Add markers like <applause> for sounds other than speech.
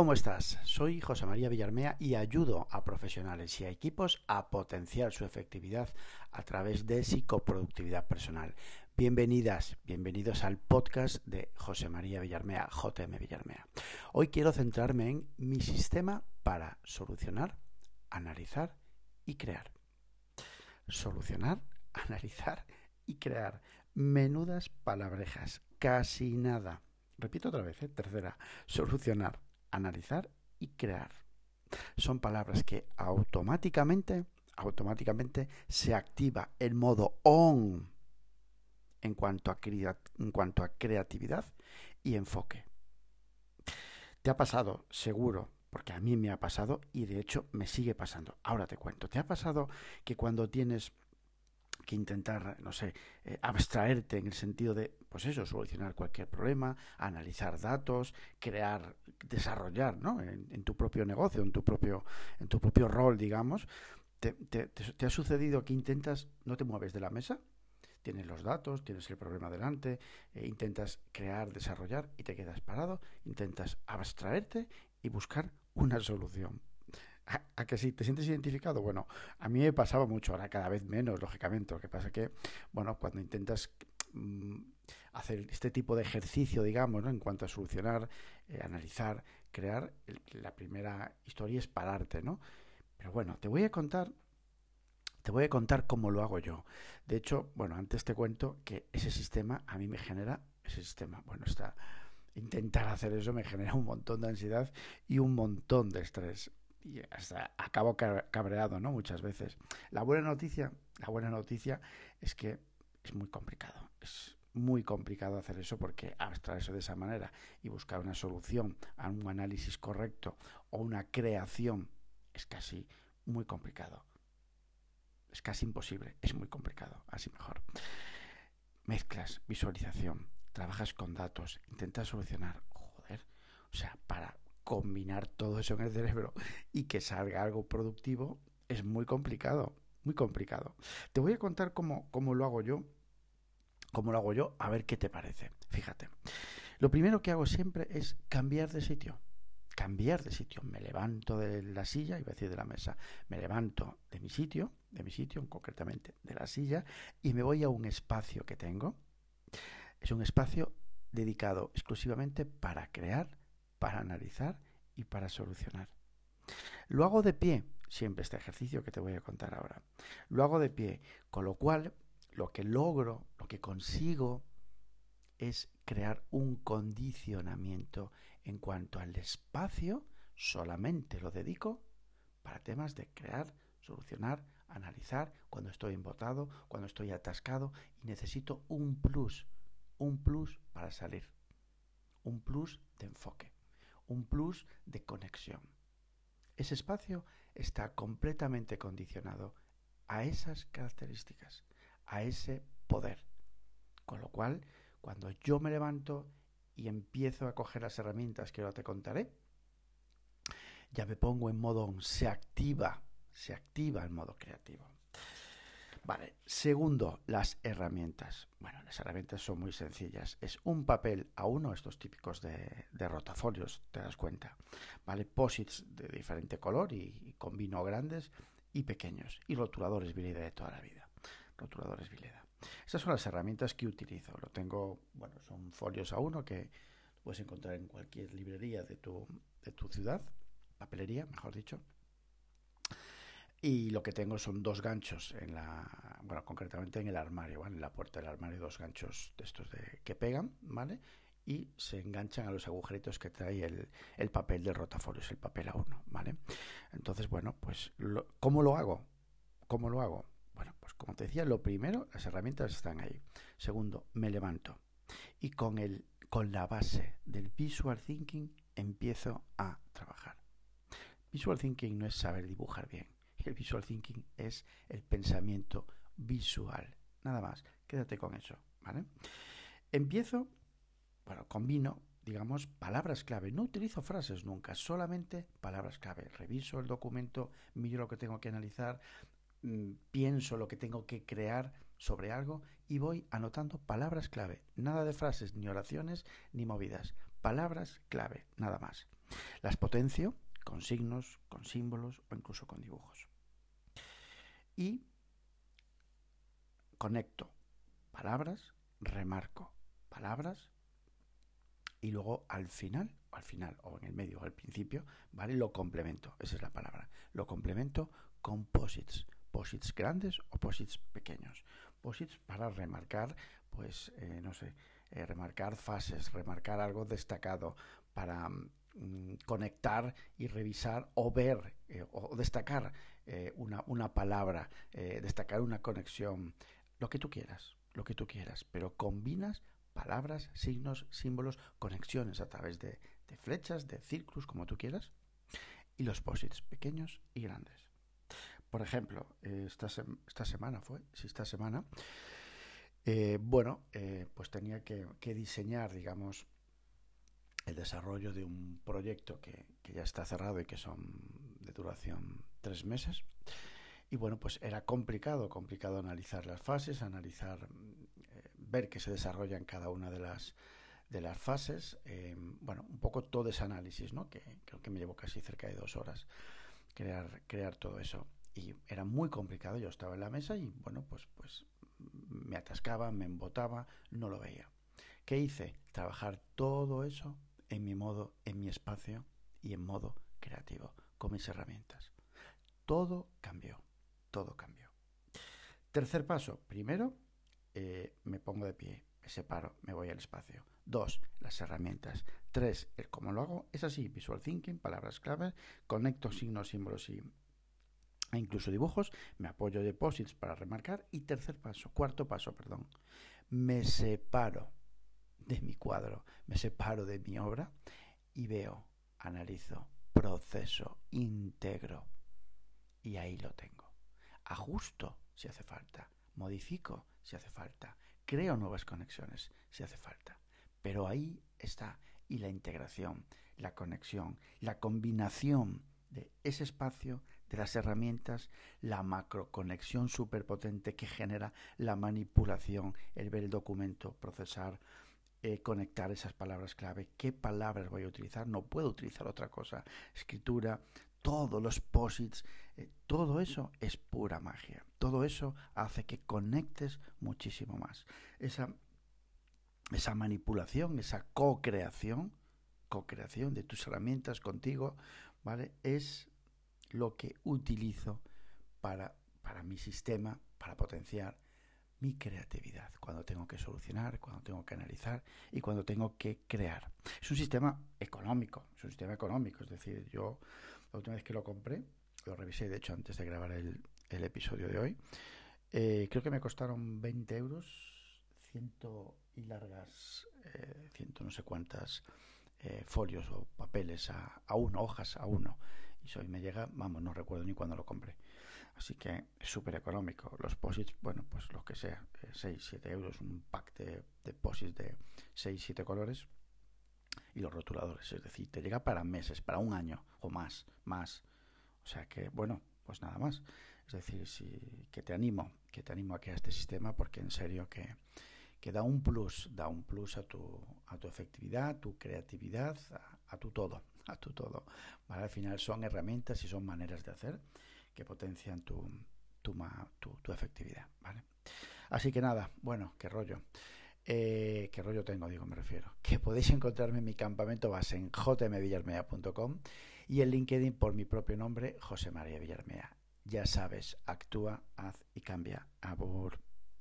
¿Cómo estás? Soy José María Villarmea y ayudo a profesionales y a equipos a potenciar su efectividad a través de psicoproductividad personal. Bienvenidas, bienvenidos al podcast de José María Villarmea, JM Villarmea. Hoy quiero centrarme en mi sistema para solucionar, analizar y crear. Solucionar, <laughs> analizar y crear. Menudas palabrejas, casi nada. Repito otra vez, ¿eh? tercera. Solucionar, analizar y crear. Son palabras que automáticamente, automáticamente se activa el modo on en cuanto a, en cuanto a creatividad y enfoque. Te ha pasado, seguro, porque a mí me ha pasado y de hecho me sigue pasando. Ahora te cuento, ¿te ha pasado que cuando tienes que intentar, no sé, eh, abstraerte en el sentido de, pues eso, solucionar cualquier problema, analizar datos, crear, desarrollar, ¿no? En, tu propio negocio, en tu propio, en tu propio rol, digamos. Te, te, ha sucedido que intentas, no te mueves de la mesa, tienes los datos, tienes el problema delante, eh, intentas crear, desarrollar y te quedas parado, intentas abstraerte y buscar una solución. ¿A, que sí? ¿Te sientes identificado? Bueno, a mí me pasaba mucho, ahora cada vez menos, lógicamente. Lo que pasa que, bueno, cuando intentas mm, hacer este tipo de ejercicio, digamos, ¿no? en cuanto a solucionar, eh, analizar, crear, la primera historia es pararte, ¿no? Pero bueno, te voy a contar te voy a contar cómo lo hago yo. De hecho, bueno, antes te cuento que ese sistema a mí me genera, ese sistema, bueno, está, intentar hacer eso me genera un montón de ansiedad y un montón de estrés y hasta acabo cabreado, ¿no? Muchas veces. La buena noticia, la buena noticia es que es muy complicado. Es muy complicado hacer eso porque abstraerse de esa manera y buscar una solución a un análisis correcto o una creación es casi muy complicado. Es casi imposible, es muy complicado, así mejor. Mezclas, visualización, trabajas con datos, intentas solucionar, joder, o sea, para combinar todo eso en el cerebro y que salga algo productivo es muy complicado, muy complicado. Te voy a contar cómo, cómo lo hago yo, cómo lo hago yo, a ver qué te parece. Fíjate, lo primero que hago siempre es cambiar de sitio. Cambiar de sitio. Me levanto de la silla, iba a decir de la mesa, me levanto de mi sitio, de mi sitio, concretamente de la silla, y me voy a un espacio que tengo. Es un espacio dedicado exclusivamente para crear para analizar y para solucionar. Lo hago de pie, siempre este ejercicio que te voy a contar ahora. Lo hago de pie, con lo cual lo que logro, lo que consigo es crear un condicionamiento en cuanto al espacio, solamente lo dedico para temas de crear, solucionar, analizar, cuando estoy embotado, cuando estoy atascado y necesito un plus, un plus para salir, un plus de enfoque un plus de conexión. Ese espacio está completamente condicionado a esas características, a ese poder. Con lo cual, cuando yo me levanto y empiezo a coger las herramientas que ahora te contaré, ya me pongo en modo se activa, se activa el modo creativo. Vale, segundo, las herramientas. Bueno, las herramientas son muy sencillas. Es un papel a uno, estos típicos de, rotafolios, te das cuenta. Vale, posits de diferente color y, combino grandes y pequeños. Y rotuladores Vileda de toda la vida. Rotuladores Vileda. Estas son las herramientas que utilizo. Lo tengo, bueno, son folios a uno que puedes encontrar en cualquier librería de tu, de tu ciudad, papelería, mejor dicho. Y lo que tengo son dos ganchos en la, bueno, concretamente en el armario, ¿vale? En la puerta del armario, dos ganchos de estos de, que pegan, ¿vale? Y se enganchan a los agujeritos que trae el, el papel del rotafolio, es el papel A1, ¿vale? Entonces, bueno, pues, ¿cómo lo hago? ¿Cómo lo hago? Bueno, pues como te decía, lo primero, las herramientas están ahí. Segundo, me levanto. Y con, el, con la base del visual thinking empiezo a trabajar. Visual thinking no es saber dibujar bien el visual thinking es el pensamiento visual. Nada más, quédate con eso, ¿vale? Empiezo, bueno, combino, digamos, palabras clave. No utilizo frases nunca, solamente palabras clave. Reviso el documento, miro lo que tengo que analizar, mm, pienso lo que tengo que crear sobre algo y voy anotando palabras clave. Nada de frases, ni oraciones, ni movidas. Palabras clave, nada más. Las potencio con signos, con símbolos o incluso con dibujos. Y conecto palabras, remarco palabras y luego al final, o al final, o en el medio, o al principio, ¿vale? Lo complemento, esa es la palabra. Lo complemento con posits, posits grandes o posits pequeños. Posits para remarcar, pues, eh, no sé, eh, remarcar fases, remarcar algo destacado, para mm, conectar y revisar o ver eh, o destacar una, una, palabra, destacar una conexión, lo que tú quieras, lo que tú quieras, pero combinas palabras, signos, símbolos, conexiones a través de, flechas, de círculos, como tú quieras, y los posits pequeños y grandes. Por ejemplo, esta, esta semana fue, si esta semana, eh, bueno, eh, pues tenía que, diseñar, digamos, el desarrollo de un proyecto que, que, ya está cerrado y que son de duración tres meses. Y bueno, pues era complicado, complicado analizar las fases, analizar ver que se desarrolla en cada una de las, de las fases. Eh, bueno, un poco todo ese análisis, ¿no? que creo que me llevó casi cerca de dos horas crear, crear todo eso. Y era muy complicado, yo estaba en la mesa y bueno, pues, pues me atascaba, me embotaba, no lo veía. ¿Qué hice? Trabajar todo eso en mi modo, en mi espacio y en modo creativo, con mis herramientas. Todo cambió, todo cambió. Tercer paso, primero eh, me pongo de pie, me separo, me voy al espacio. Dos, las herramientas. Tres, el cómo lo hago. Es así, visual thinking, palabras clave, conecto signos, símbolos y e incluso dibujos, me apoyo de posits para remarcar y tercer paso, cuarto paso, perdón, me separo de mi cuadro, me separo de mi obra y veo, analizo, proceso, integro. Y ahí lo tengo. Ajusto si hace falta, modifico si hace falta, creo nuevas conexiones si hace falta. Pero ahí está, y la integración, la conexión, la combinación de ese espacio, de las herramientas, la macroconexión superpotente que genera la manipulación, el ver el documento, procesar, eh, conectar esas palabras clave, qué palabras voy a utilizar, no puedo utilizar otra cosa, escritura, todos los posits, eh, todo eso es pura magia. Todo eso hace que conectes muchísimo más. Esa, esa manipulación, esa co-creación, co-creación de tus herramientas contigo, ¿vale? Es lo que utilizo para, para mi sistema, para potenciar mi creatividad, cuando tengo que solucionar, cuando tengo que analizar y cuando tengo que crear. Es un sistema económico, es un sistema económico, es decir, yo la última vez que lo compré, lo revisé de hecho antes de grabar el, episodio de hoy, eh, creo que me costaron 20 euros, ciento y largas, eh, ciento no sé cuántas eh, folios o papeles a, a, uno, hojas a uno. Y hoy me llega, vamos, no recuerdo ni cuándo lo compré. Así que es súper económico. Los posits, bueno, pues lo que sea, 6, 7 euros, un pack de, posits de 6, 7 colores y los rotuladores. Es decir, te llega para meses, para un año o más, más. O sea que, bueno, pues nada más. Es decir, si, que te animo, que te animo a que a este sistema porque en serio que, que da un plus, da un plus a tu, a tu efectividad, a tu creatividad, a, tu todo, a tu todo. Al final son herramientas y son maneras de hacer que potencian tu, tu, tu, tu efectividad. ¿vale? Así que nada, bueno, qué rollo. Eh, ¿Qué rollo tengo? Digo, me refiero. Que podéis encontrarme en mi campamento base en jmvillarmea.com y en LinkedIn por mi propio nombre, José María Villarmea. Ya sabes, actúa, haz y cambia. Abur.